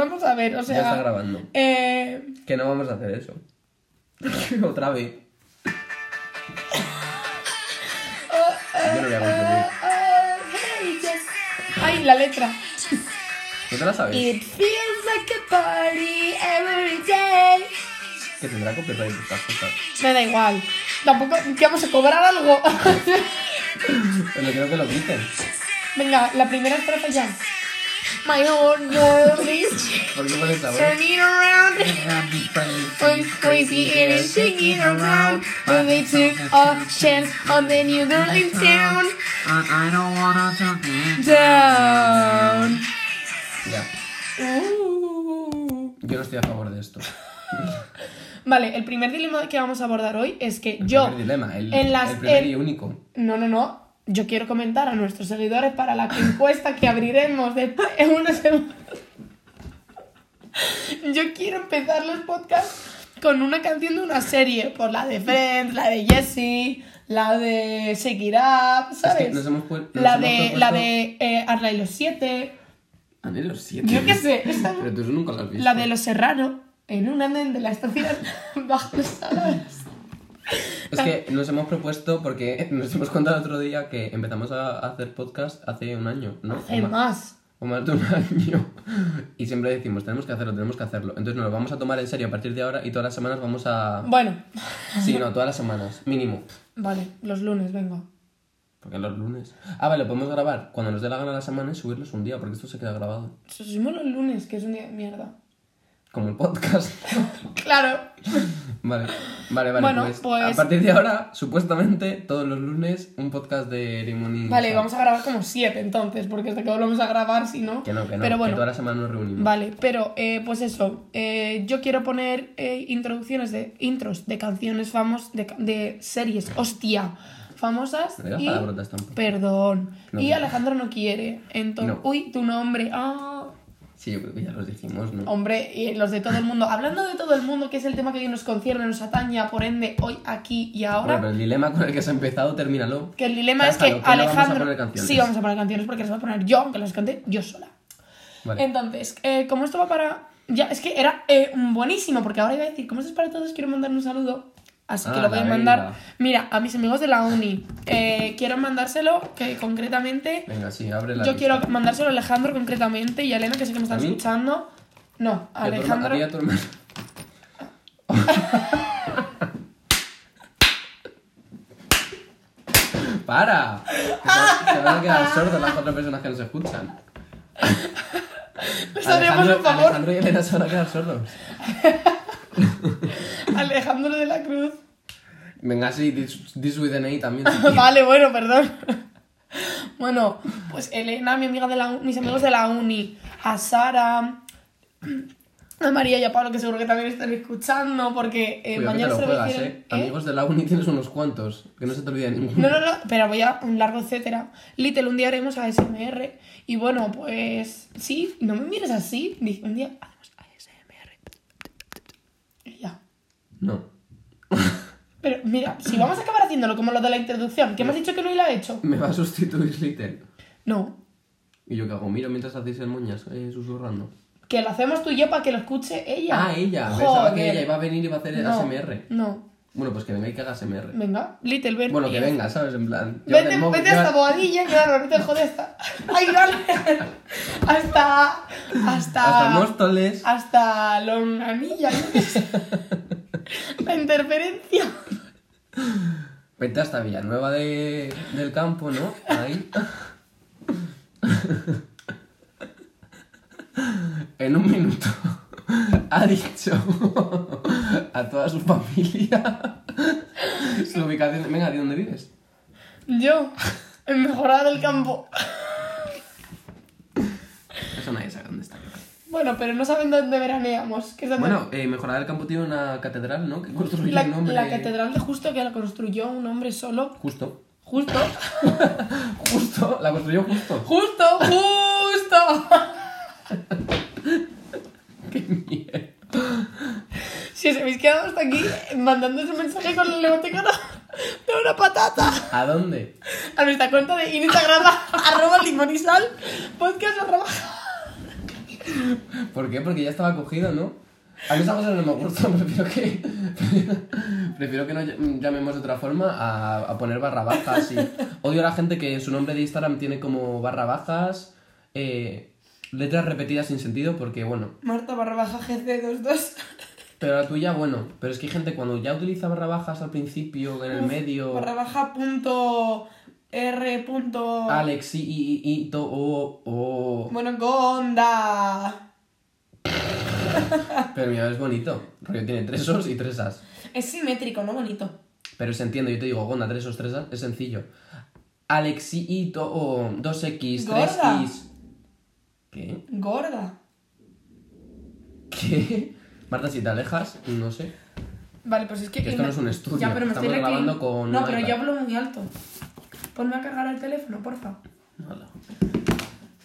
Vamos a ver, o sea. Ya está grabando. Eh, Que no vamos a hacer eso. Otra vez. Yo no voy a confundir. Ay, la letra. ¿No te la sabes? It feels like a party every day. Que tendrá copyright estas cosas. Me da igual. Tampoco que vamos a cobrar algo. Pero creo que lo quiten. Venga, la primera estrofa ya. My whole world is turning around. I'm crazy and it's shaking around. But they took a chance on the new girl in town. I don't wanna talk Down. Ya. Yo no estoy a favor de esto. Vale, el primer dilema que vamos a abordar hoy es que El yo. primer dilema, el, en las- el primer en- y único. No, no, no. Yo quiero comentar a nuestros seguidores para la encuesta que abriremos en una semana. Yo quiero empezar los podcasts con una canción de una serie, por la de Friends, la de Jessie, la de Up, ¿sabes? Es que nos hemos pu- nos la, hemos de, propuesto- la de eh, Arla y los Siete, Ah, de los siete. yo qué sé, esa- Pero tú nunca lo has visto. la de Los Serrano, en un andén de la estación bajo los salares. Es que nos hemos propuesto, porque nos hemos contado el otro día que empezamos a hacer podcast hace un año, ¿no? Hace o, más. o más de un año. Y siempre decimos, tenemos que hacerlo, tenemos que hacerlo. Entonces nos lo vamos a tomar en serio a partir de ahora y todas las semanas vamos a... Bueno, Sí, no, todas las semanas, mínimo. vale, los lunes, venga. Porque los lunes... Ah, vale, podemos grabar cuando nos dé la gana la semana y subirlos un día, porque esto se queda grabado. Subimos los lunes, que es un día de mierda. Como el podcast. Claro. Vale, vale, vale. Bueno, pues, pues- A partir de ahora, supuestamente, todos los lunes, un podcast de Limón y Vale, Sal. vamos a grabar como siete entonces, porque hasta que volvemos a grabar, si no. Que no, que no, Pero que bueno, toda la semana nos reunimos. vale, pero eh, pues eso. eh, yo quiero poner eh, introducciones de intros de canciones famosas, de, ca- de series, hostia, famosas. No digas y... palabrotas tampoco. Perdón. No, y. Alejandro no quiere. Entonces, No. uy, tu nombre. Ah, Sí, yo creo que ya los dijimos, ¿no? hombre, y los de todo el mundo. Hablando de todo el mundo, que es el tema que hoy nos concierne, nos atañe, por ende, hoy, aquí y ahora. Bueno, pero el dilema con el que has empezado, termínalo. Que el dilema es que que no vamos a Alejandro. poner canciones. sí, vamos a poner canciones porque las voy a poner yo, aunque las cante yo sola. Vale. Entonces, eh, como esto va para. Ya, es que era eh, buenísimo, porque ahora iba a decir, como esto es para todos, quiero mandar un saludo. Así que Ah, lo voy a mandar. Mira, a mis amigos de la uni. eh, quiero mandárselo, que concretamente. Venga, sí, abre la Yo lista. quiero mandárselo a Alejandro concretamente y a Elena, que sé que me están escuchando. No, a Alejandro. a tu hermano. ¡Para! Se, van a quedar sordos las cuatro personas que nos escuchan. Les haremos un favor. Alejandro y Elena se van a quedar sordos. Alejandro de la Cruz. Venga, sí, dis, dis with an A también. si vale, bueno, perdón. bueno, pues Elena, mi amiga de la mis amigos de la uni, a Sara, a María y a Pablo, que seguro que también están escuchando, porque eh, Cuidado que te mañana lo se juegas, hicieron. ¿eh? Amigos de la uni tienes unos cuantos. Que no se te olvide ninguno. No, no, no, pero voy a un largo etcétera. Little, un día haremos ASMR. Y bueno, pues sí, no me mires así. Dije, un día haremos ASMR. Y ya. No. Pero mira, si vamos a acabar haciéndolo como lo de la introducción, que me has dicho que no y la he hecho. Me va a sustituir Little. No, ¿Y yo qué hago? Miro mientras hacéis el moñas, eh, susurrando. que lo hacemos tú y yo para que lo escuche ella. Ah, ella. Pensaba que Joder. ella iba a venir y iba a hacer el no, ASMR. No, Bueno, pues que venga y que haga ASMR. venga, Little, ven. Bueno, que Y- venga, ¿sabes? En plan. Vete, móvil, vete a esta lleva- boadilla, claro, no te jodes hasta. ¡Ay, vale! Hasta. Hasta. Hasta Móstoles. Hasta Longanilla, yo qué sé. La interferencia. Vete hasta Villanueva de, del Campo, ¿no? Ahí. En un minuto ha dicho a toda su familia su ubicación. Venga, ¿de dónde vives? Yo, en mejorada del campo. Eso nadie sabe dónde está. Bueno, pero no saben dónde veraneamos. Que es donde- Bueno, eh, Mejorada del Campo tiene una catedral, ¿no? Que construyó la, un hombre. la catedral de Justo que la construyó un hombre solo. Justo. Justo. Justo, la construyó justo. ¡Justo! ¡Justo! ¡Qué mierda! Si os habéis quedado hasta aquí mandando ese mensaje con el emoticono de una patata ¿A dónde? a nuestra cuenta de Instagram arroba limón y sal podcast arroba ¿Por qué? Porque ya estaba cogido, ¿no? A mí esa cosa no me gusta, prefiero que, prefiero que no ll- llamemos de otra forma a, a poner barra bajas. Y odio a la gente que su nombre de Instagram tiene como barra bajas, eh, letras repetidas sin sentido, porque bueno, Marta barra baja GC22. pero la tuya, bueno, pero es que hay gente cuando ya utiliza barra bajas al principio, en el medio, Barra baja punto R punto... Alex, y, y, y, to, o, o... Bueno, Gonda. Pero mira, es bonito, porque tiene tres os y tres as. Es simétrico, ¿no? Bonito. Pero se entiende, yo te digo, Gonda, 3 o 3 es sencillo. Alexiito o 2x, Gorda. 3x. ¿Qué? Gorda. ¿Qué? Marta, si te alejas, no sé. Vale, pues es que... Que esto no es un estudio, Ya, pero me estoy estamos grabando con No, pero yo hablo muy alto. Ponme a cargar el teléfono, porfa. Hala.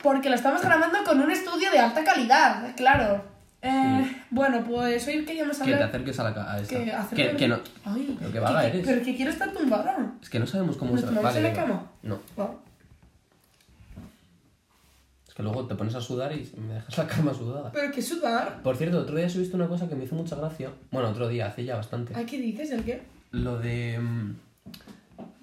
Porque lo estamos grabando con un estudio de alta calidad, claro. Eh, Bueno, pues hoy queríamos Que te hablar... acerques a la a esta. Que, Que, que no. Ay, Pero qué vaga que- eres. Pero que quiero estar tumbada. Es que no sabemos cómo ¿Nos se tomamos Vale, en la cama? No. Va. Es que luego te pones a sudar y me dejas la cama sudada. Pero que sudar. Por cierto, otro día subiste una cosa que me hizo mucha gracia. Bueno, otro día, hace ya bastante. ¿Ay, qué dices? ¿El qué? Lo de.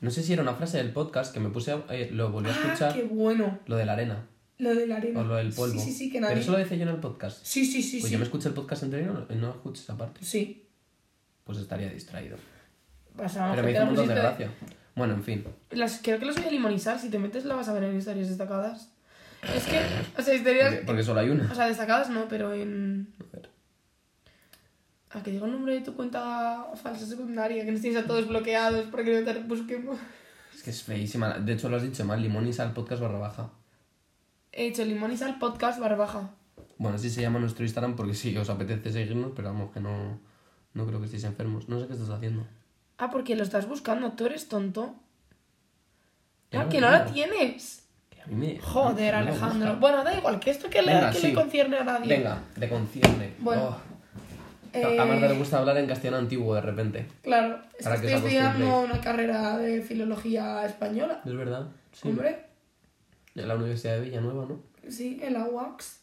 No sé si era una frase del podcast que me puse a. eh, lo volví a Ah, escuchar. qué bueno. Lo de la arena. Lo de la arena. O lo del polvo. Sí, sí, sí, que Pero nadie... eso lo decía yo en el podcast. Sí, sí, sí, Pues sí. yo me escuché el podcast entero y no, escuché esa parte. Sí. Pues estaría distraído. Pasamos Pero me hizo un montón de gracia. Bueno, en fin. Las, creo que las voy a limonizar. Si te metes, la vas a ver en historias destacadas. Es que, o sea, historias. Porque, porque solo hay una. O sea, destacadas no, pero en. A ver. A que diga el nombre de tu cuenta falsa secundaria, que nos tienes a todos bloqueados para que no te busquemos. Es que es feísima. De hecho, lo has dicho mal. Limón y sal podcast barra baja. He hecho limonizar podcast barra baja. Bueno, así se llama nuestro Instagram porque sí, os apetece seguirnos, pero vamos, que no, no creo que estéis enfermos. No sé qué estás haciendo. Ah, porque lo estás buscando, tú eres tonto. Ah, que no la tienes. Que a mí me... Joder, no Alejandro. Bueno, da igual, que esto que, le, Venga, que sí. le concierne a nadie. Venga, te concierne. Bueno, Oh. Eh, A Marta le gusta hablar en castellano antiguo de repente. Claro, es Para que que estoy os estudiando una carrera de filología española. ¿Es verdad? Sí. Hombre, En la Universidad de Villanueva, ¿no? sí, en la UAX.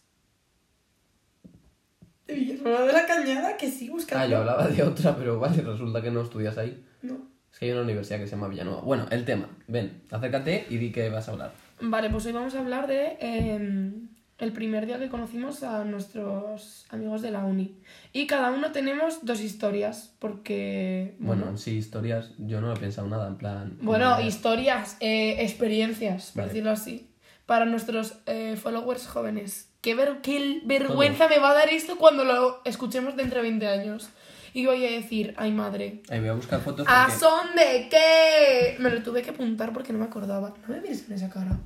De Villanueva de la Cañada, que sí, buscando. Ah, yo hablaba de otra, pero vale, resulta que no estudias ahí. No. Es que hay una universidad que se llama Villanueva. Bueno, el tema. Ven, acércate y di que vas a hablar. Vale, pues hoy vamos a hablar de eh, el primer día que conocimos a nuestros amigos de la uni. Y cada uno tenemos dos historias, porque... Bueno, sí, historias, yo no he pensado nada, en plan... Bueno, como- historias, eh, experiencias, por Vale. decirlo así. Para nuestros eh, followers jóvenes. Qué, ver- qué vergüenza me va a dar esto cuando lo escuchemos dentro de 20 años. Y voy a decir, ay madre, Ahí voy a buscar fotos ¿a porque... son de qué? Me lo tuve que apuntar porque no me acordaba. No me mires con esa cara.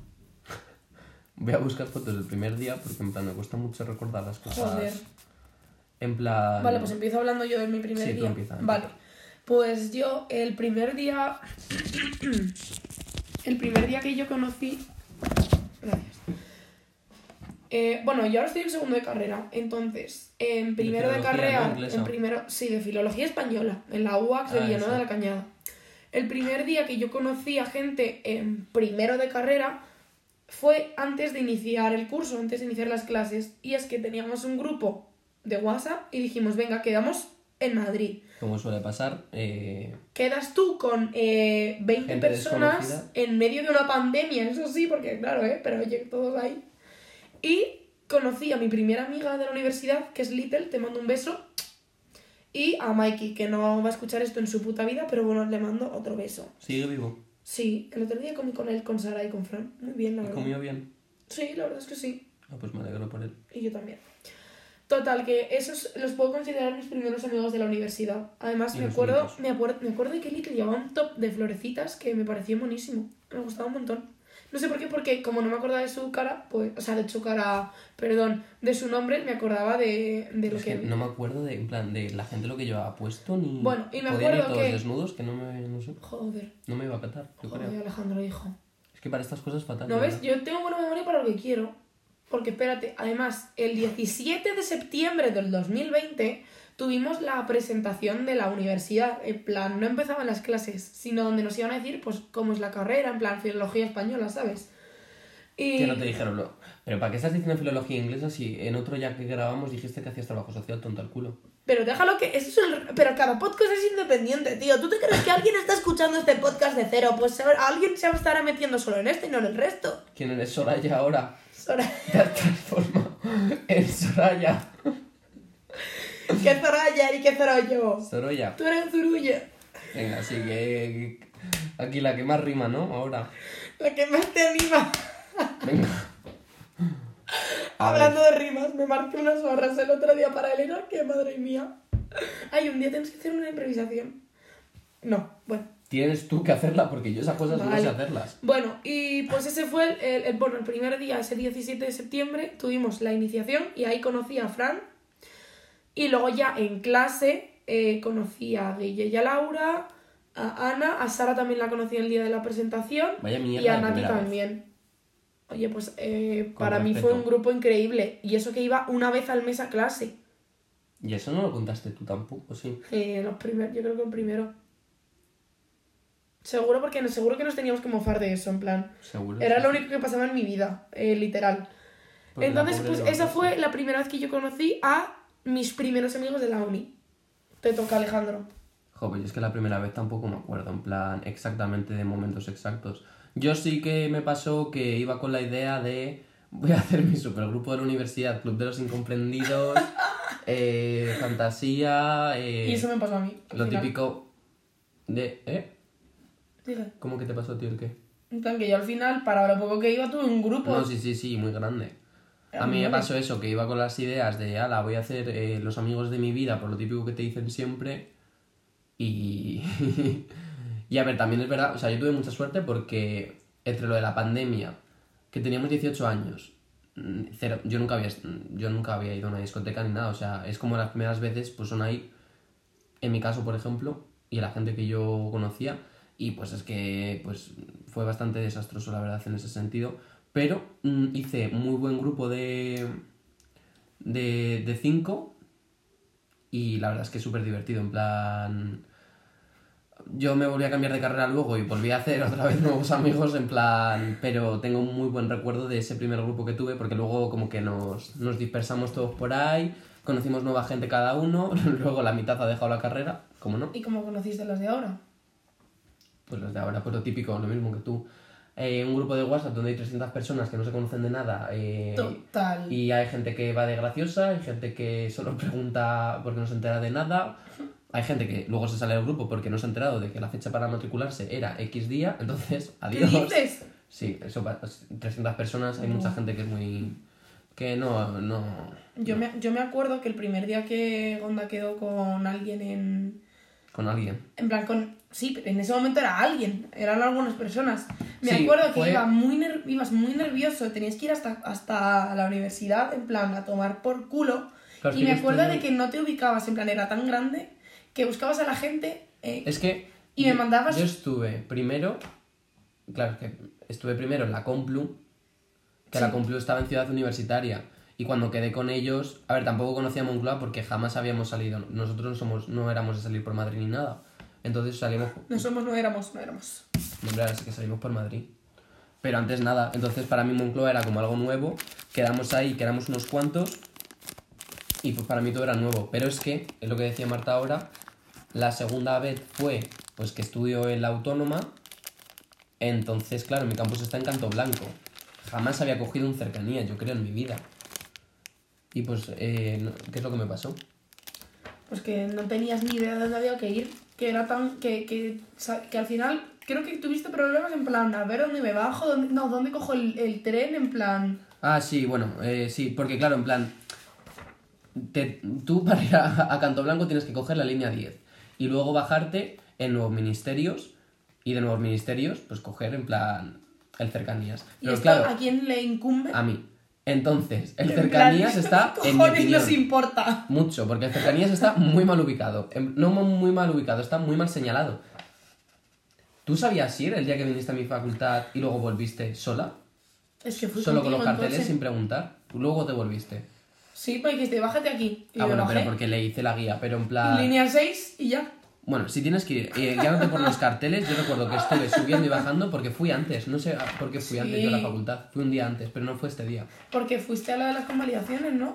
Voy a buscar fotos del primer día porque en plan me cuesta mucho recordar las cosas. Joder. En plan... Vale, pues empiezo hablando yo de mi primer Sí, tú día. empieza, empieza. Vale. Pues yo, el primer día. el primer día que yo conocí. Gracias. Eh, bueno, yo ahora estoy en segundo de carrera. Entonces, en primero de, filología, carrera. En primero. Sí, de filología española. En la UAX de Ah, Villanueva de la Cañada. El primer día que yo conocí a gente en primero de carrera fue antes de iniciar el curso, antes de iniciar las clases. Y es que teníamos un grupo de WhatsApp y dijimos, venga, quedamos en Madrid. Como suele pasar, eh, Quedas tú con eh, 20 Gente personas en medio de una pandemia, eso sí, porque claro, ¿eh? pero oye, todos ahí. Y conocí a mi primera amiga de la universidad, que es Little, te mando un beso. Y a Mikey, que no va a escuchar esto en su puta vida, pero bueno, le mando otro beso. sigue vivo. Sí, el otro día comí con él, con Sara y con Fran. Muy bien, la ¿Y verdad. comió bien? Sí, la verdad es que sí. Ah, pues me alegro por él. Y yo también. Total, que esos los puedo considerar mis primeros amigos de la universidad. Además, me acuerdo, me, acuerdo, me acuerdo de que Little llevaba un top de florecitas que me pareció buenísimo. Me gustaba un montón. No sé por qué, porque como no me acordaba de su cara, pues, o sea, de su cara, perdón, de su nombre, me acordaba de, de lo Es que... que no me acuerdo de, en plan, de la gente lo que llevaba puesto ni... Bueno, y me Podían ir acuerdo todos que- desnudos que no me... no sé. Joder, No me iba a catar, yo joder, creo. Alejandro, hijo. Es que para estas cosas fatal. ¿No ves? verdad. Yo tengo buena memoria para lo que quiero. Porque espérate, además, el 17 de septiembre del 2020 tuvimos la presentación de la universidad. En plan, no empezaban las clases, sino donde nos iban a decir, pues, cómo es la carrera, en plan, filología española, ¿sabes? Y... Que no te dijeron lo... Pero ¿para qué estás diciendo filología inglesa si en otro ya que grabamos dijiste que hacías trabajo social tonto al culo? Pero déjalo que. Eso es el- Pero cada podcast es independiente, tío. ¿Tú te crees que alguien está escuchando este podcast de cero? Pues alguien se estará metiendo solo en este y no en el resto. ¿Quién eres Soraya ahora? Sora- Te has transformado en Soraya. ¿Qué Zoraya y qué Zoroyo? Soroya. Tú eres Zurulla. Venga, así que aquí la que más rima, ¿no? Ahora. La que más te anima. Venga. A Hablando de rimas, me marqué unas barras el otro día para Elena, que madre mía. Ay, un día tienes que hacer una improvisación. No, bueno. Tienes tú que hacerla porque yo esas cosas no sé hacerlas. Bueno, y pues ese fue el, el- el- bueno, el primer día, ese 17 de septiembre, tuvimos la iniciación y ahí conocí a Fran. Y luego ya en clase eh, conocí a Guille y a Laura, a Ana, a Sara también la conocí el día de la presentación Vaya mierda y a Nati vez. también. Oye, pues eh, para mí fue un grupo increíble y eso que iba una vez al mes a clase. Y eso no lo contaste tú tampoco, sí. Eh, los primer, yo creo que el primero. Seguro porque seguro que nos teníamos que mofar de eso, en plan. Seguro. Era sí, lo único que pasaba en mi vida, eh, literal. Pues Entonces, pues esa fue la primera vez que yo conocí a mis primeros amigos de la uni. Te toca, Alejandro. Joder, yo es que la primera vez tampoco me acuerdo, en plan, exactamente de momentos exactos. Yo sí que me pasó que iba con la idea de voy a hacer mi supergrupo de la universidad, Club de los Incomprendidos, eh, fantasía, eh, y eso me pasó a mí. lo final. típico de... ¿Eh? Dije, ¿Cómo que te pasó, tío, el qué? En plan, que yo al final, para lo poco que iba, tuve un grupo. No, sí, sí, sí, muy grande. A mí me pasó eso, que iba con las ideas de, ala, voy a hacer eh, los amigos de mi vida por lo típico que te dicen siempre. Y... y a ver, también es verdad, o sea, yo tuve mucha suerte porque entre lo de la pandemia, que teníamos 18 años, mm, cero, yo nunca había, yo nunca había ido a una discoteca ni nada, o sea, es como las primeras veces, pues son ahí, en mi caso, por ejemplo, y la gente que yo conocía, y pues es que pues fue bastante desastroso, la verdad, en ese sentido, pero mm, hice muy buen grupo de, de, de cinco, y la verdad es que es súper divertido, en plan... Yo me volví a cambiar de carrera luego y volví a hacer otra vez nuevos amigos, en plan... Pero tengo un muy buen recuerdo de ese primer grupo que tuve, porque luego como que nos, nos dispersamos todos por ahí, conocimos nueva gente cada uno, luego la mitad ha dejado la carrera, ¿cómo no? ¿Y cómo conociste las de ahora? Pues los de ahora, pues lo típico, lo mismo que tú. Eh, un grupo de WhatsApp donde hay 300 personas que no se conocen de nada. eh, Total. y hay gente que va de graciosa, hay gente que solo pregunta porque no se entera de nada. Hay gente que luego se sale del grupo porque no se ha enterado de que la fecha para matricularse era X día, entonces ¿Qué adiós. dices? Sí, eso pa- 300 personas, hay mucha gente que es muy... que no... no... Yo me, yo me acuerdo que el primer día que Gonda quedó con alguien en, con alguien. En plan, con. Sí, en ese momento era alguien, eran algunas personas. Me Sí, acuerdo que fue- iba muy ner- ibas muy nervioso, tenías que ir hasta, hasta la universidad, en plan, a tomar por culo. Claro, y me acuerdo de que no te ubicabas, en plan, era tan grande que buscabas a la gente. eh, Es que... Y me yo- mandabas- Yo estuve primero... Claro, que estuve primero en la Complu, que la Sí. Complu estaba en Ciudad Universitaria. Y cuando quedé con ellos... A ver, tampoco conocía a Moncloa porque jamás habíamos salido. Nosotros no, somos, no éramos de salir por Madrid ni nada. Entonces salimos... No somos, no éramos, no éramos. Hombre, ahora sí que salimos por Madrid. Pero antes nada. Entonces para mí Moncloa era como algo nuevo. Quedamos ahí, que éramos unos cuantos. Y pues para mí todo era nuevo. Pero es que, es lo que decía Marta ahora, la segunda vez fue pues que estudio en la autónoma. Entonces, claro, mi campus está en Canto Blanco. Jamás había cogido un cercanía, yo creo, en mi vida. Y pues, eh, no- ¿qué es lo que me pasó? Pues que no tenías ni idea de dónde había que ir, que era tan. que, que, que al final creo que tuviste problemas en plan, a ver dónde me bajo, dónde, no, dónde cojo el, el tren, en plan. Ah, sí, bueno, eh, sí, porque claro, en plan, te- tú para ir a, a Canto Blanco tienes que coger la línea 10 y luego bajarte en Nuevos Ministerios y de Nuevos Ministerios, pues coger en plan el Cercanías. Y esto claro, a quién le incumbe. a mí. Entonces, el Cercanías está ¿qué en mi opinión. nos importa? Mucho, porque el Cercanías está muy mal ubicado. No muy mal ubicado, está muy mal señalado. ¿Tú sabías ir el día que viniste a mi facultad y luego volviste sola? Es que fui Solo con los carteles coche. sin preguntar. Luego te volviste. Sí, pues dijiste, bájate aquí. Y Ah, bueno, bajé. pero porque le hice la guía, pero en plan. Línea 6 y ya. Bueno, si tienes que ir eh, guiándote por los carteles, yo recuerdo que estuve subiendo y bajando porque fui antes. No sé por qué fui antes yo a la Sí. facultad. Fui un día antes, pero no fue este día. Porque fuiste a la de las convalidaciones, ¿no?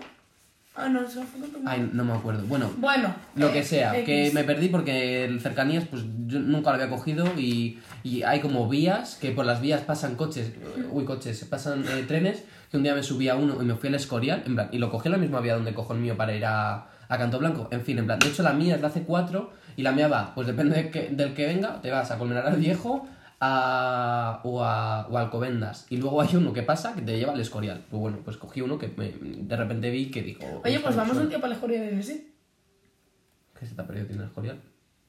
Ah, no, eso fue con tu madre. Ay, no me acuerdo. Bueno, Bueno. lo eh, que sea, que X. me perdí porque cercanías pues yo nunca lo había cogido y, y hay como vías que por las vías pasan coches, uy coches, pasan eh, trenes, que un día me subí a uno y me fui al Escorial, en plan, y lo cogí en la misma vía donde cojo el mío para ir a, a Canto Blanco, en fin, en plan, de hecho la mía es la C4 y la mía va, pues depende de que- del que venga, te vas a Colmenar al Viejo a, o, a, o a Alcobendas y luego hay uno que pasa que te lleva al Escorial, pues bueno, pues cogí uno que me- de repente vi que dijo... Oye, "Está pues vamos suave". un día para la escoria de Messi. ¿Qué se te ha perdido tiene el Escorial?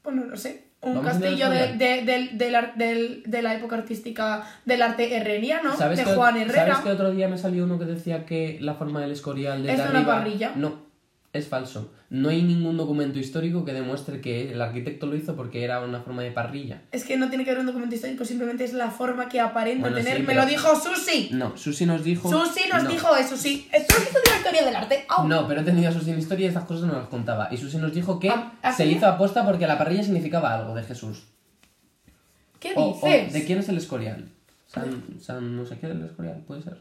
Pues no lo sé. Un castillo de, Escorial. de, del- de la época artística del arte herreriano, ¿Sabes de Juan Herrera. ¿Sabes que otro día me salió uno que decía que la forma del escorial desde Es de una parrilla. No, es falso. No hay ningún documento histórico que demuestre que el arquitecto lo hizo porque era una forma de parrilla. Es que no tiene que ver un documento histórico, simplemente es la forma que aparenta Bueno, tener. sí, Me pero- lo dijo Susi. No, Susi nos dijo... Susi nos No. dijo eso, sí. Susi es de la historia del arte. No, pero he tenido a Susi en historia y estas cosas no las contaba. Y Susi nos dijo que Ah, ¿ah, se hizo aposta porque la parrilla significaba algo de Jesús. ¿Qué O, o, dices? ¿De quién es el escorial? San, San no sé qué del escorial, puede ser.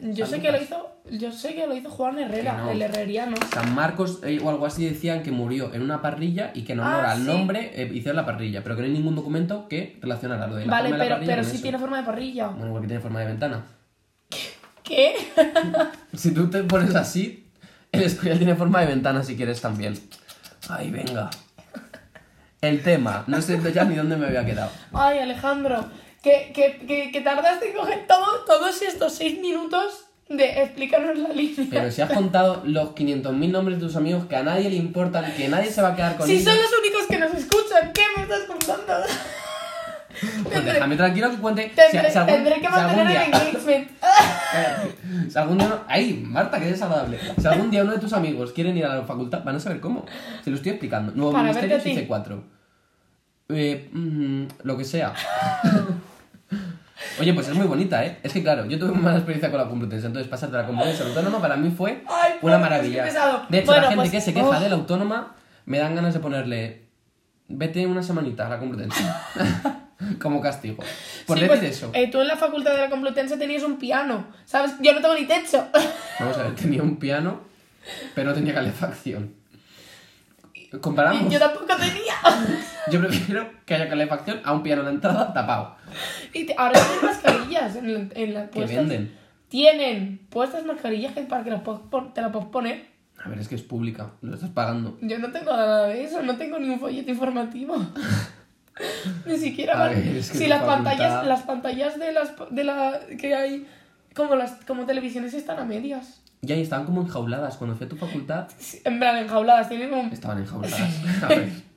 Yo sé que lo hizo, yo sé que lo hizo Juan Herrera, no. el herreriano. San Marcos eh, o algo así decían que murió en una parrilla y que en honor Ah, al sí. nombre eh, hicieron la parrilla, pero que no hay ningún documento que relacionara lo de la Vale, forma de la pero, parrilla pero sí eso. tiene forma de parrilla. Bueno, porque tiene forma de ventana. ¿Qué? Si tú te pones así, el escorial tiene forma de ventana si quieres también. Ay, venga. El tema, no sé ya ni dónde me había quedado. Ay, Alejandro, que, que, que, que tardaste en coger todo, todos estos seis minutos de explicarnos la línea. Pero si has contado los 500.000 nombres de tus amigos que a nadie le importan, que nadie se va a quedar con Si ellos. son los únicos que nos escuchan, ¿qué me estás contando? Pues déjame tranquilo que cuente. Tendré, si algún- tendré que si algún mantener día- el engagement. Si algún día. no- ¡Ay, Marta, qué desagradable! Si algún día uno de tus amigos quieren ir a la facultad, van a saber cómo. Se lo estoy explicando. Nuevo Para Ministerio verte a ti. C4. Eh, mm, lo que sea. Oye, pues es muy bonita, ¿eh? Es que claro, yo tuve muy mala experiencia con la Complutense, entonces pasarte a la Complutense autónoma para mí fue Ay, una Dios, maravilla. De hecho, Bueno, la gente pues, que se queja oh. de la autónoma me dan ganas de ponerle. Vete una semanita a la Complutense. Como castigo. Por Sí, decir pues, eso. eh, tú en la facultad de la Complutense tenías un piano, ¿sabes? Yo no tengo ni techo. Vamos a ver, tenía un piano, pero no tenía calefacción. Comparamos. Yo tampoco tenía. Yo prefiero que haya calefacción a un piano la entrada tapado. Y te- ahora tienen mascarillas en la, en la Que puestas. venden. Tienen puestas mascarillas que para que las puedas te las puedes poner. A ver, es que es pública, lo estás pagando. Yo no tengo nada de eso, no tengo ni un folleto informativo. Ni siquiera A van- ver, es que si las facultad- pantallas, las pantallas de las de la que hay como las como televisiones están a medias. Y ahí estaban como enjauladas. Cuando fui a tu facultad, Sí, En plan enjauladas, tienen un estaban enjauladas. A ver.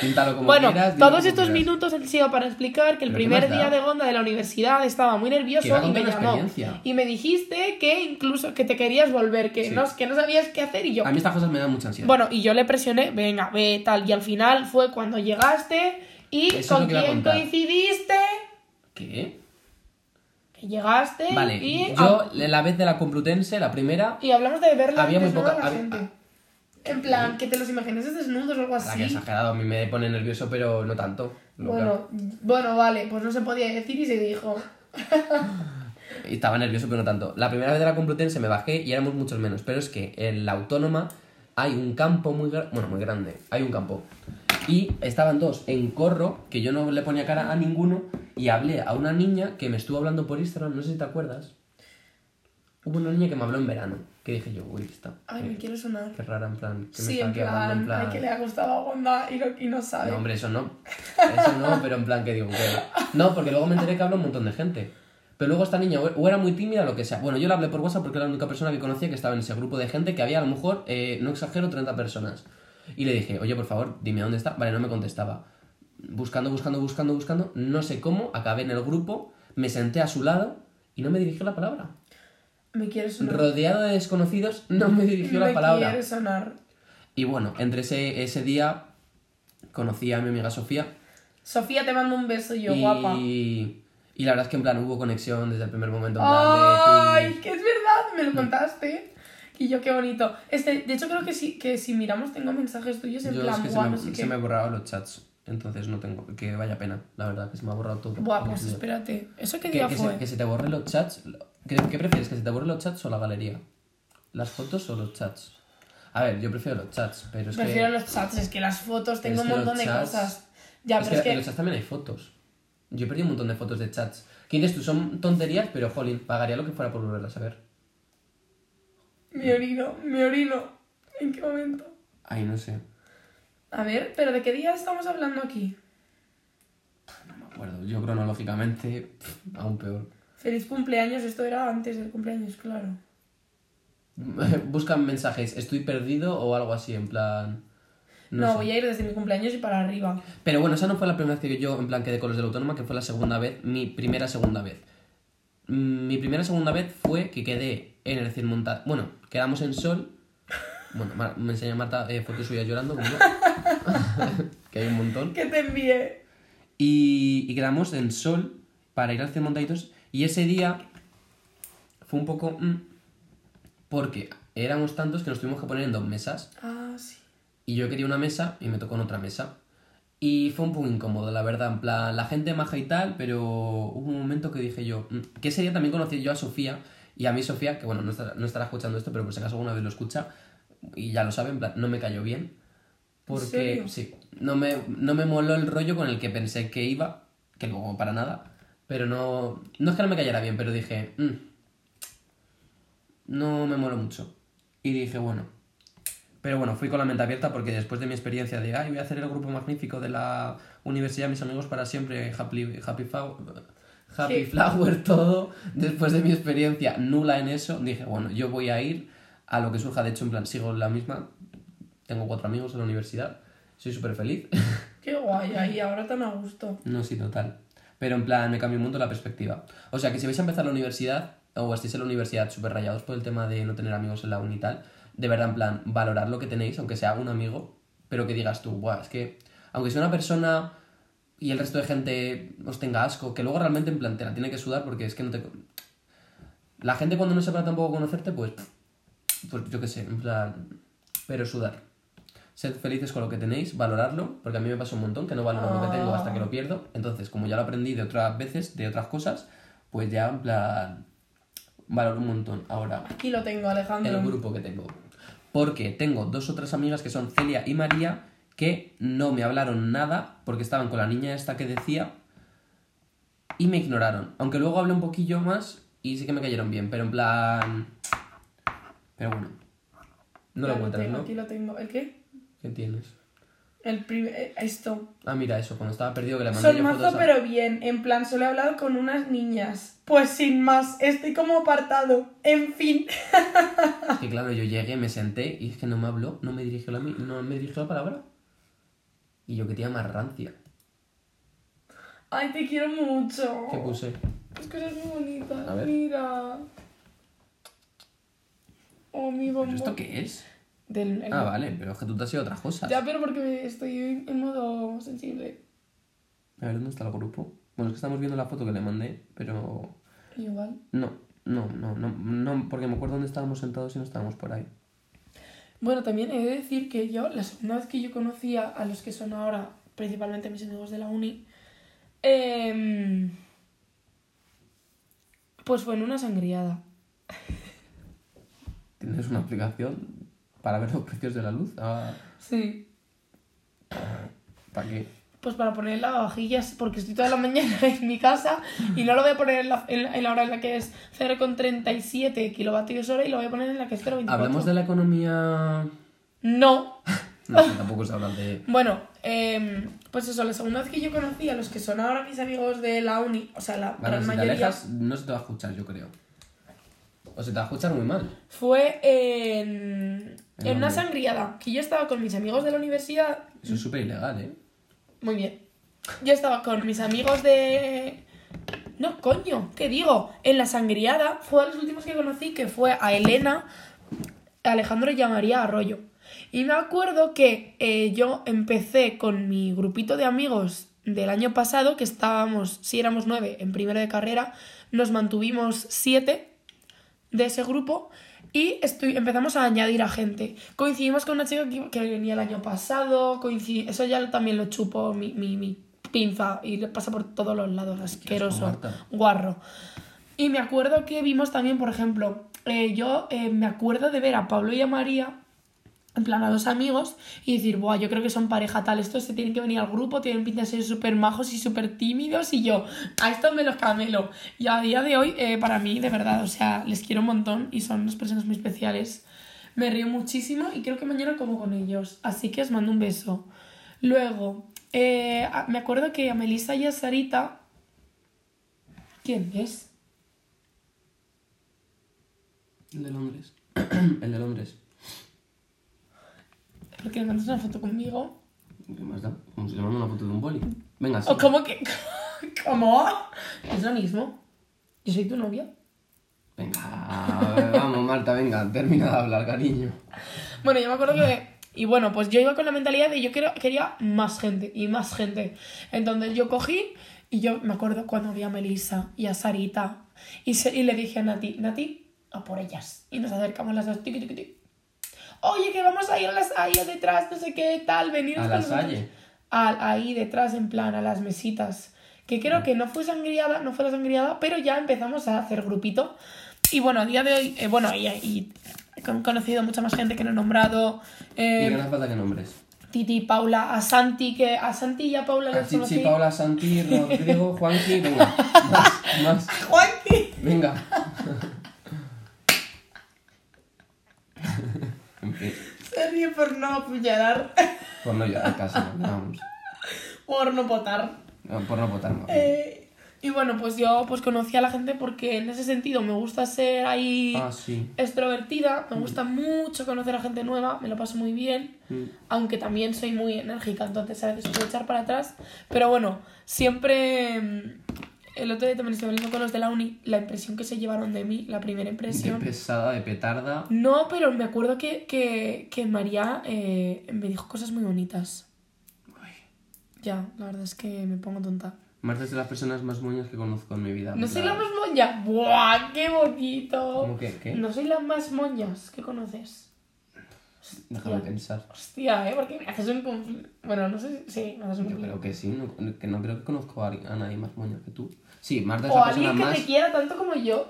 Píntalo como Bueno, quieras. todos estos quieras. minutos han sido para explicar que el ¿Pero qué primer día de Gonda de la universidad estaba muy nervioso y me llamó. Y me dijiste que incluso que te querías volver, que, Sí. no, que no sabías qué hacer y yo... A mí estas cosas me dan mucha ansiedad. Bueno, y yo le presioné, venga, ve tal. Y al final fue cuando llegaste y Eso es con quién coincidiste. ¿Qué? Llegaste Vale, y, yo la vez de la Complutense, la primera, y hablamos de verla Había muy poca- la gente. En plan, que te los imagines desnudos o algo la que así. exagerado, a mí me pone nervioso, pero no tanto. Bueno, bueno, vale, pues no se podía decir y se dijo. Y Estaba nervioso, pero no tanto. La primera vez de la Complutense me bajé y éramos muchos menos. Pero es que en la autónoma hay un campo muy. Bueno, muy grande. Hay un campo. Y estaban dos en corro, que yo no le ponía cara a ninguno. Y hablé a una niña que me estuvo hablando por Instagram, no sé si te acuerdas. Hubo una niña que me habló en verano. Que dije yo, uy, está. Ay, qué, me quiero sonar. qué rara, en plan. Que me Sí, está en hablando plan, en plan. ay, que le ha gustado a Gonda y, lo- y no sabe. No, hombre, eso no. Eso no, pero en plan que digo que... No, porque luego me enteré que habla un montón de gente. Pero luego esta niña o o era muy tímida o lo que sea. Bueno, yo la hablé por WhatsApp porque era la única persona que conocía que estaba en ese grupo de gente que había a lo mejor, eh, no exagero, 30 personas. Y le dije, oye, por favor, dime dónde está. Vale, no me contestaba. Buscando, buscando, buscando, buscando. No sé cómo, acabé en el grupo, me senté a su lado y no me dirigió la palabra. Me quiere sonar. Rodeado de desconocidos, no me dirigió me la palabra. quiere sonar. Y bueno, entre ese, ese día conocí a mi amiga Sofía. Sofía, te mando un beso yo, y, guapa. y la verdad es que en plan hubo conexión desde el primer momento. En plan de ¡Ay! Que es verdad, me lo contaste. Y yo, qué bonito. Este, de hecho, creo que si, que si miramos tengo mensajes tuyos en Yo plan, es que se "Guau, me, no sé se qué". me los chats. Entonces no tengo. Que vaya pena, la verdad, que se me ha borrado todo. Buah, pues espérate. ¿Eso qué Que, día que fue? se, que se te borren los chats. ¿Qué, qué prefieres? ¿Que se te borren los chats o la galería? ¿Las fotos o los chats? A ver, yo prefiero los chats, pero es Prefiero que. los chats, es que las fotos tengo que un montón de chats- cosas. Ya, es pero es que en que. los chats también hay fotos. Yo he perdido un montón de fotos de chats. ¿Qué dices tú? Son tonterías, pero jolín, pagaría lo que fuera por volverlas a ver. Me orino, me orino. ¿En qué momento? Ay, no sé. A ver, pero ¿de qué día estamos hablando aquí? No me acuerdo. Yo cronológicamente, pff, aún peor. Feliz cumpleaños, esto era antes del cumpleaños, claro. Buscan mensajes, estoy perdido o algo así, en plan. No, sé. voy a ir desde mi cumpleaños y para arriba. Pero bueno, esa no fue la primera vez que yo en plan quedé con los de la autónoma, que fue la segunda vez, mi primera segunda vez. Mm, Mi primera segunda vez fue que quedé en el Cirmonta... Bueno, quedamos en Sol. Bueno, me enseña Marta eh, fotos suyas llorando, como que hay un montón. Que te envié. Y, y quedamos en Sol para ir al Cirmontaditos. Y ese día fue un poco... mm, porque éramos tantos que nos tuvimos que poner en dos mesas. Ah, sí. Y yo quería una mesa y me tocó en otra mesa. Y fue un poco incómodo, la verdad. En plan, la gente maja y tal, pero hubo un momento que dije yo. mm, Que ese día también conocí yo a Sofía. Y a mí Sofía, que bueno, no estará, no estará escuchando esto, pero por si acaso alguna vez lo escucha. Y ya lo sabe, en plan, no me cayó bien. Porque, serio? sí, no me, no me moló el rollo con el que pensé que iba. Que luego para nada. Pero no. No es que no me cayera bien, pero dije. "Mm, no me moló mucho. Y dije, bueno, pero bueno, fui con la mente abierta porque después de mi experiencia de, ay, voy a hacer el grupo magnífico de la universidad, mis amigos para siempre, happy, happy, happy Sí. flower, todo, después de mi experiencia nula en eso, dije, bueno, yo voy a ir a lo que surja, de hecho, en plan, sigo la misma, tengo cuatro amigos en la universidad, soy súper feliz, Qué guay, ahí ahora tan a gusto. no, sí, total, pero en plan, me cambió un mundo la perspectiva. O sea, que si vais a empezar la universidad, o estáis en la universidad súper rayados por el tema de no tener amigos en la uni y tal, de verdad, en plan, valorar lo que tenéis, aunque sea un amigo, pero que digas tú, Buah, es que, aunque sea una persona y el resto de gente os tenga asco, que luego realmente en plan te la tiene que sudar porque es que no te... La gente cuando no sepa tampoco conocerte, pues, pues yo qué sé, en plan, pero sudar. Sed felices con lo que tenéis, valorarlo, porque a mí me pasa un montón que no valoro lo que tengo hasta que lo pierdo. Entonces, como ya lo aprendí de otras veces, de otras cosas, pues ya en plan, valoro un montón. Ahora, Aquí lo tengo, Alejandro. el grupo que tengo. Porque tengo dos otras amigas que son Celia y María que no me hablaron nada porque estaban con la niña esta que decía y me ignoraron. Aunque luego hablé un poquillo más y sí que me cayeron bien, pero en plan... Pero bueno. No Ya lo encuentras, ¿no? Aquí lo tengo. ¿El qué? ¿Qué tienes? El primer... Esto. Ah, mira eso, cuando estaba perdido que le mandé Soy yo mazo, fotos a- pero bien. En plan, solo he hablado con unas niñas. Pues sin más, estoy como apartado. En fin. Que claro, yo llegué, me senté y es que no me habló, no me dirigió la, no me dirigió la palabra. Y yo que tía más rancia. Ay, te quiero mucho. ¿Qué puse? Es que eres muy bonita. A ver. Mira. Oh, mi ¿Pero bombón. esto qué es? Del, el- Ah, vale, pero es que tú te has ido a otras cosas. Ya, pero porque estoy en modo sensible. A ver, ¿dónde está el grupo? Bueno, es que estamos viendo la foto que le mandé, pero... Igual. No, no, no, no, no, porque me acuerdo dónde estábamos sentados y no estábamos por ahí. Bueno, también he de decir que yo, la segunda vez que yo conocía a los que son ahora, principalmente mis amigos de la uni, em, pues fue en una sangriada. ¿Tienes una aplicación para ver los precios de la luz? Ah, Sí. ¿Para qué? Pues para poner lavavajillas, porque estoy toda la mañana en mi casa y no lo voy a poner en la, en la- en la hora en la que es 0,37 kilovatios hora y lo voy a poner en la que es 0,24. ¿Hablamos de la economía...? No. No tampoco se habla de... Bueno, em, pues eso, la segunda vez que yo conocí a los que son ahora mis amigos de la uni, o sea, la Vale, gran si te mayoría, alejas no se te va a escuchar, yo creo. O se te va a escuchar muy mal. fue en, ¿En en una sangriada, que yo estaba con mis amigos de la universidad, Eso es súper ilegal, ¿eh? muy bien, yo estaba con mis amigos de... No, coño, ¿qué digo? En la sangriada fue a los últimos que conocí, que fue a Elena, Alejandro y a María Arroyo. Y me acuerdo que eh, yo empecé con mi grupito de amigos del año pasado, que estábamos, si éramos nueve en primero de carrera, nos mantuvimos siete de ese grupo. Y estoy, empezamos a añadir a gente. Coincidimos con una chica que, que venía el año pasado. coinci- eso ya también lo chupo mi, mi, mi pinza y le pasa por todos los lados. Asqueroso. Guarro. Y me acuerdo que vimos también, por ejemplo, eh, yo eh, me acuerdo de ver a Pablo y a María, en plan a dos amigos, y decir, Buah, yo creo que son pareja tal, estos se tienen que venir al grupo, tienen pinta de ser súper majos y súper tímidos, y yo, a estos me los camelo. Y a día de hoy, eh, para mí, de verdad, o sea, les quiero un montón y son unas personas muy especiales. Me río muchísimo y creo que mañana como con ellos, así que os mando un beso. Luego, eh, me acuerdo que a Melissa y a Sarita... ¿Quién es? El de Londres. el de Londres. Porque le mandas una foto conmigo. ¿Qué más da? Como si le mando una foto de un boli. Venga, sí. ¿O cómo que.? ¿Cómo? Es lo mismo. Yo soy tu novia. Venga, vamos, Marta, venga, termina de hablar, cariño. Bueno, yo me acuerdo que. Y bueno, pues yo iba con la mentalidad de yo quiero- quería más gente y más gente. Entonces yo cogí y yo me acuerdo cuando vi a Melissa y a Sarita y, se- y le dije a Nati, Nati, a por ellas. Y nos acercamos las dos. Oye, que vamos a ir a las ahí detrás, no sé qué tal, venir ¿A con la nosotros". Salle? Al- ahí detrás, en plan, a las mesitas. Que creo que no fue sangriada, no fue la sangriada, pero ya empezamos a hacer grupito. Y bueno, a día de hoy, eh, bueno, y, y he con- conocido mucha más gente que no he nombrado. Y eh, no hace falta que nombres. Titi, Paula, a Santi, que a Santi y a Paula A les conocí. Chichi, Paula, Santi, Rodrigo, Juanqui, venga. Más, más. Juanqui. Venga. en fin, Se ríe por no apuñalar, por no llorar casi, ¿no? vamos. por no potar. No, Por no votar más. Eh, y bueno, pues yo pues conocí a la gente porque en ese sentido me gusta ser ahí Ah, sí. extrovertida, me gusta mucho conocer a gente nueva, me lo paso muy bien, Mm. aunque también soy muy enérgica, entonces a veces puedo echar para atrás, pero bueno, siempre mm, el otro día también estuve hablando con los de la uni, la impresión que se llevaron de mí, la primera De impresión. pesada, de petarda. No, pero me acuerdo que, que, que María eh, me dijo cosas muy bonitas. Ya, la verdad es que me pongo tonta. Marta es de las personas más moñas que conozco en mi vida. No soy la más moña. ¡Buah, qué bonito! ¿Cómo que? ¿Qué? No soy la más moñas que conoces. Déjame Hostia. pensar. Hostia, ¿eh? Porque me haces un conflicto. Bueno, no sé si. Sí, me haces un Yo creo que sí, no, que no creo que conozco a, a nadie más moña que tú. Sí, Marta es O la persona alguien que más. te quiera tanto como yo.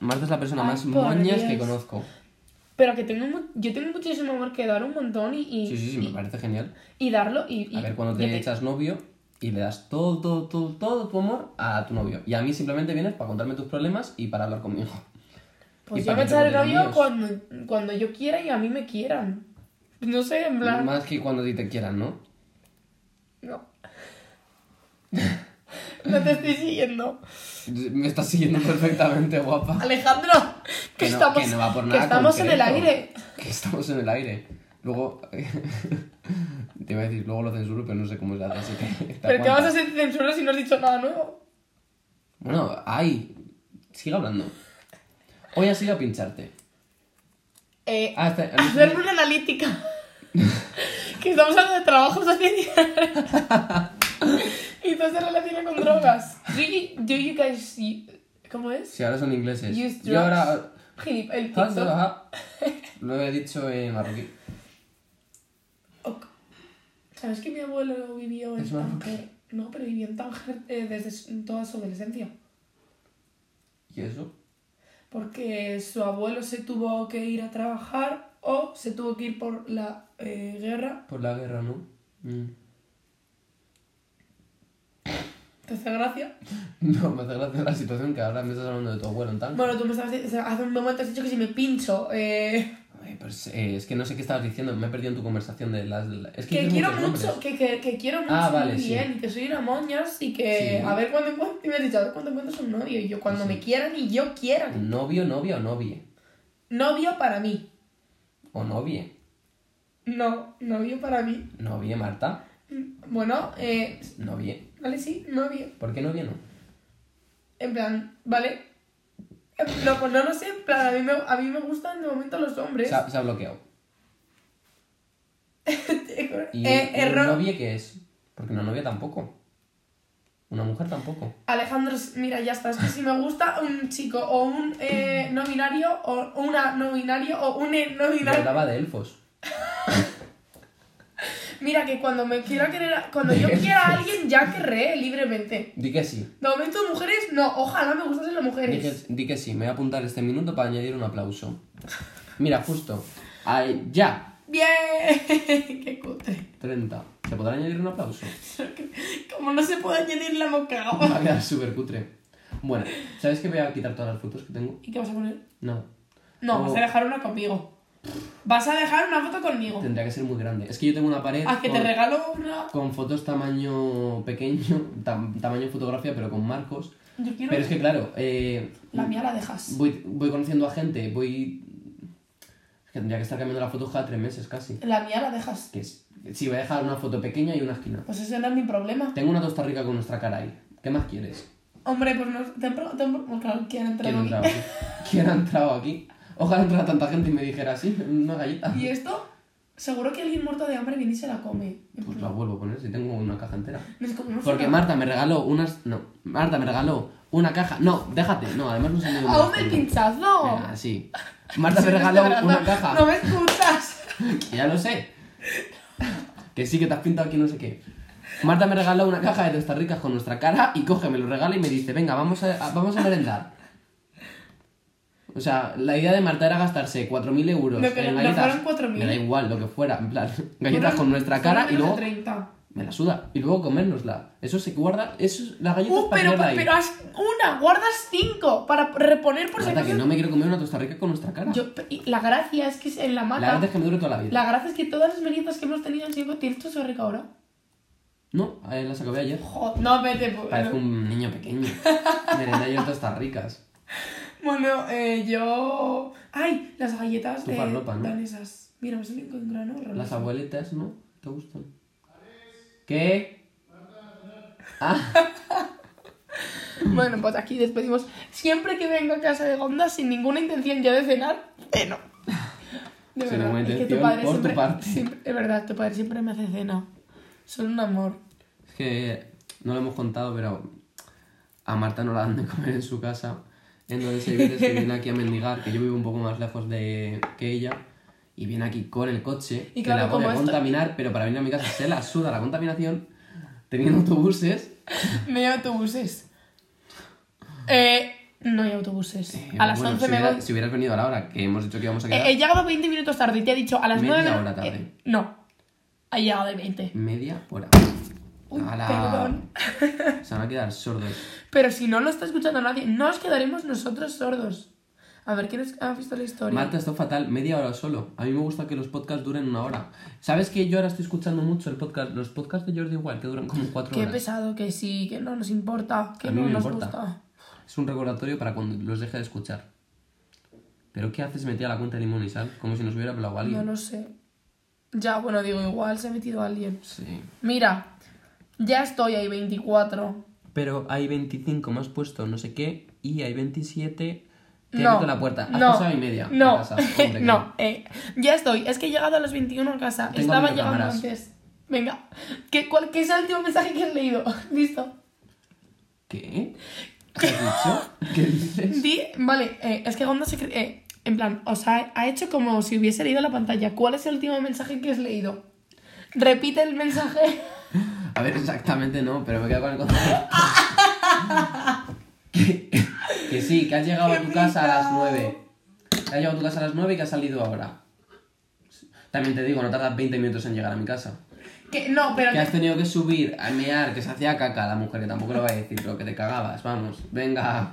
Marta es la persona Ay, más moñas que conozco. Pero que tengo yo tengo muchísimo amor que dar un montón y, y, Sí, sí, sí, me parece genial. y darlo. Y, y- A ver, cuando y te echas novio y le das todo, todo, todo, todo tu amor a tu novio. Y a mí simplemente vienes para contarme tus problemas y para hablar conmigo. Pues yo me que los novio míos. cuando, cuando yo quiera y a mí me quieran. No sé, en plan. Más que cuando a ti te quieran, ¿no? No. no te estoy siguiendo. Me estás siguiendo perfectamente, guapa. Alejandro, que, Que no, estamos, que no va por que nada estamos en el aire. Que estamos en el aire. Luego... te iba a decir, luego lo censuro, pero no sé cómo se hace, así que... Pero ¿qué vas a hacer censura si no has dicho nada nuevo? Bueno, ay, sigue hablando. Hoy has ido a pincharte. Eh, Ah, está- hacerme una analítica. que estamos hablando de trabajo social. y todo se relaciona con drogas. Do you, do you guys... ¿Cómo es? Si ahora son ingleses. Use Yo ahora... Gilip- el ajá. Lo he dicho en marroquí. ¿Sabes que mi abuelo vivió en Tánger? No, pero vivió en Tánger eh, desde toda su adolescencia. ¿Y eso? Porque su abuelo se tuvo que ir a trabajar o se tuvo que ir por la eh, guerra. Por la guerra, ¿no? Mm. ¿Te hace gracia? No, me hace gracia la situación que ahora me estás hablando de tu abuelo en tal. Bueno, tú me estabas hace un momento has dicho que si me pincho. Eh, pues, eh, es que no sé qué estabas diciendo, me he perdido en tu conversación de las... de la- Es que, quiero mucho, que, que, que quiero mucho Ah, vale, muy sí. bien, y que soy una moñas y que Sí. a ver cuándo encuentro, y me has dicho, a ver cuándo encuentras un novio. Y yo, cuando Sí. me quieran y yo quiera. Novio, novia o novie. Novio para mí. O novie. No, novio para mí. Novie, Marta. Bueno, eh, Novie. vale, sí, novio. ¿Por qué novie no? En plan, ¿vale? No, pues no lo sé, en plan, a mí me, a mí me gustan de momento los hombres. Se ha, se ha bloqueado. ¿Y, eh, error. novie qué es? Porque una novia tampoco. Una mujer tampoco. Alejandro, mira, ya está. Es que si me gusta un chico o un eh, no binario o una no binario o un eh, no Me binario. hablaba de elfos. Mira que cuando me quiera querer, cuando yo quiera a alguien ya querré libremente. Di que sí. De momento mujeres, no, ojalá me gustasen las Di mujeres. que, di que sí. Me voy a apuntar este minuto para añadir un aplauso. Mira, justo. Ahí, ya. Bien, qué cutre. 30. ¿Se podrá añadir un aplauso? Como no se puede añadir la boca. Va a quedar súper cutre. Bueno, ¿sabes que voy a quitar todas las fotos que tengo? ¿Y qué vas a poner? No. No, Oh. vas a dejar una conmigo. Vas a dejar una foto conmigo. Tendría que ser muy grande. Es que yo tengo una pared A que te regalo una. con fotos tamaño pequeño, tam- tamaño fotografía, pero con marcos. Yo quiero. Pero es que claro, eh, La mía la dejas. voy, voy conociendo a gente, voy... Es que tendría que estar cambiando la foto cada tres meses casi. La mía la dejas. Que es... Sí, voy a dejar una foto pequeña y una esquina. Pues ese no es mi problema. Tengo una tosta rica con nuestra cara ahí. ¿Qué más quieres? Hombre, pues no. Te te bueno, claro, ¿quién ha entrado ¿Quién ha aquí? entrado aquí? ¿Quién ha entrado aquí? Ojalá entrara tanta gente y me dijera así, una galleta. ¿Y esto? Seguro que alguien muerto de hambre viene y se la come. Pues la vuelvo a poner si tengo una caja entera. Nos comemos Porque una- Marta me regaló unas. No, Marta me regaló una caja. No, déjate. No, además no sé ni dónde ¡Aún las el tengo. pinchazo! Venga, sí. Marta me regaló una caja. ¡No me escuchas! Que ya lo sé. Que sí, que te has pintado aquí no sé qué. Marta me regaló una caja de tostas ricas con nuestra cara y coge, me lo regala y me dice, venga, vamos a, a- vamos a merendar. O sea, la idea de Marta era gastarse 4.000 euros No, pero en no galletas. fueron 4.000. Me da igual, lo que fuera. En plan, galletas Fueron- con nuestra cara y luego... de 30. Me la suda. Y luego comérnosla. Eso se guarda... Eso es la galleta Uh, para pero, tenerla ahí. pero haz una, guardas cinco para reponer por si que no me quiero comer una tosta rica con nuestra cara. Yo, la gracia es que es en la La mata. verdad es que me dure toda la vida. La gracia es que todas las meriendas que hemos tenido han sido. ¿Tienes tu rica ahora? No, eh, las acabé ayer. Joder, no, vete. pues, Parezco un niño pequeño. Merenda yo tostas ricas. Bueno, eh, yo. ¡Ay! Las galletas Tu de farlopa, ¿no? danesas. Mira, me salen con grano. Las abuelitas, ¿no? ¿Te gustan? ¿Qué? Ah, Bueno, pues aquí despedimos. Siempre que vengo a casa de Gonda sin ninguna intención ya de cenar, ceno. De Sin verdad, es que tu padre por tu siempre, parte. siempre- Es verdad, tu padre siempre me hace cena. Son un amor. es que no lo hemos contado, pero a Marta no la dan de comer en su casa. Entonces hay veces que viene aquí a mendigar, que yo vivo un poco más lejos de que ella, y viene aquí con el coche, Y que la voy a esto- contaminar, pero para venir a mi casa se la suda la contaminación, teniendo autobuses. No hay autobuses. Eh, no hay autobuses. Eh, a las bueno, 11 si, me hubiera- voy. si hubieras venido a la hora que hemos dicho que íbamos a quedar, Eh, he llegado 20 minutos tarde y te he dicho a las Media 9. hora tarde. eh, no, ha llegado de 20. media hora. Perdón. Se van a quedar sordos. Pero si no lo está escuchando nadie, nos quedaremos nosotros sordos. A ver, ¿quién es- ha visto la historia? Marta, esto fatal, media hora solo. A mí me gusta que los podcasts duren una hora. ¿Sabes que yo ahora estoy escuchando mucho el podcast, los podcasts de Jordi igual, que duran como cuatro Qué horas? pesado, que sí, que no nos importa, que A mí no me nos importa. gusta. Es un recordatorio para cuando los deje de escuchar. ¿Pero qué haces metida la cuenta de limón y sal? Como si nos hubiera hablado alguien. No lo sé. Ya, bueno, digo, igual se ha metido alguien. Sí. Mira, ya estoy ahí 24. Pero hay 25, me has puesto no sé qué, y hay 27 que no, abierto la puerta. Has no, y media. a No, casa. Hombre, que no, eh, ya estoy. Es que he llegado a los 21 a casa. Tengo Estaba llegando antes. Venga, ¿Qué, cuál, ¿qué es el último mensaje que has leído? Listo. ¿Qué? ¿Qué has dicho? ¿Qué dices? Di, vale, eh, es que Gonda se cre- eh, en plan, o sea, ha hecho como si hubiese leído la pantalla. ¿Cuál es el último mensaje que has leído? Repite el mensaje. A ver, exactamente no, pero me quedo con el concepto. que, que sí, que has llegado a tu casa a las picao. 9. Que has llegado a tu casa a las 9 y que has salido ahora. También te digo, no tardas 20 minutos en llegar a mi casa. Que, no, pero Que has te- tenido que subir a mear, que se hacía caca la mujer, que tampoco lo voy a decir, pero que te cagabas, vamos, venga.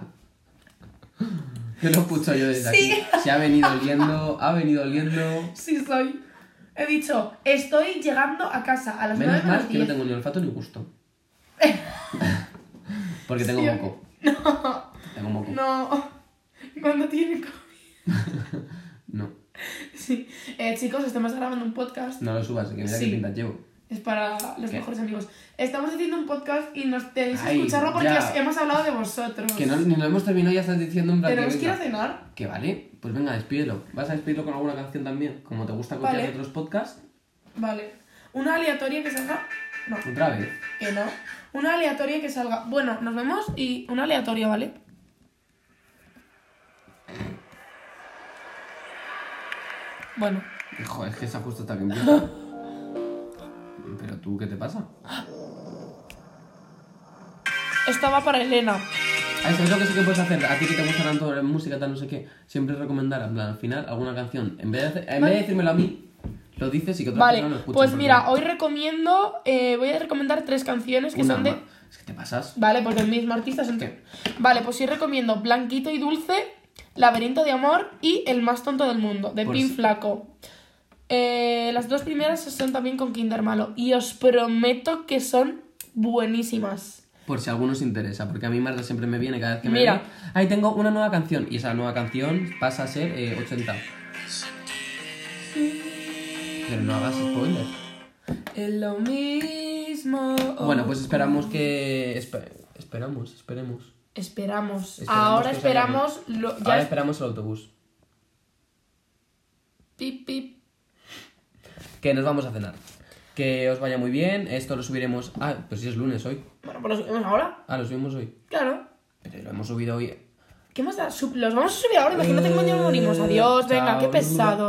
Yo lo escucho yo desde Sí. aquí. Se ha venido oliendo, ha venido oliendo. sí soy. He dicho, estoy llegando a casa a las 9 Menos mal menos que no 10. tengo ni olfato ni gusto. Porque tengo Sí. moco. Tengo moco. No, cuando tiene COVID. No, Sí. Eh, chicos, estamos grabando un podcast. no lo subas, que mira Sí. qué pintas llevo. Es para los ¿Qué? mejores amigos. Estamos haciendo un podcast y nos tenéis que Ay, escucharlo porque ya. os- hemos hablado de vosotros. Que no, ni lo hemos terminado y ya estás diciendo un plan Pero que os quiero venga. cenar. Que vale, pues venga, despídelo. ¿Vas a despedirlo con alguna canción también? Como te gusta copiar Vale. de otros podcasts. Vale. Una aleatoria que salga. No, Otra vez. que no. Una aleatoria que salga. Bueno, nos vemos y una aleatoria, ¿vale? Bueno, Joder, es que esa justo está empieza. Pero tú, ¿qué te pasa? esta va para Elena. Ah, ¿sabes lo que sí que puedes hacer? A ti que te gusta tanto la música, tal, no sé qué. Siempre recomendar, en plan, al final, alguna canción. En vez de, hacer- en vez de decírmelo a mí, lo dices y que otra Vale, persona lo escuche. pues porque mira, hoy recomiendo. eh, voy a recomendar tres canciones que una son de. ma- Es que te pasas. Vale, pues del mismo artista. son- ¿Qué? Vale, pues sí recomiendo Blanquito y Dulce, Laberinto de Amor y El más tonto del mundo, de Por Pin si- Flaco. Eh, las dos primeras son también con Kinder Malo. Y os prometo que son buenísimas. Por si a alguno os interesa, porque a mí Marta siempre me viene cada vez que me Mira. Ahí tengo una nueva canción. Y esa nueva canción pasa a ser eh, 80. Pero no hagas spoiler. Es lo mismo. Bueno, pues esperamos que. espe- esperamos, esperemos. Esperamos. Esperamos Ahora esperamos. Lo... Ya Ahora es- esperamos el autobús. Pip, pip. Que nos vamos a cenar. Que os vaya muy bien. Esto lo subiremos. Ah, pues si es lunes hoy. Bueno, pues lo subimos ahora. Ah, lo subimos hoy. Claro. Pero lo hemos subido hoy. ¿Qué más da? Los vamos a subir ahora. Imagínate que mañana morimos. Adiós, venga, qué pesado.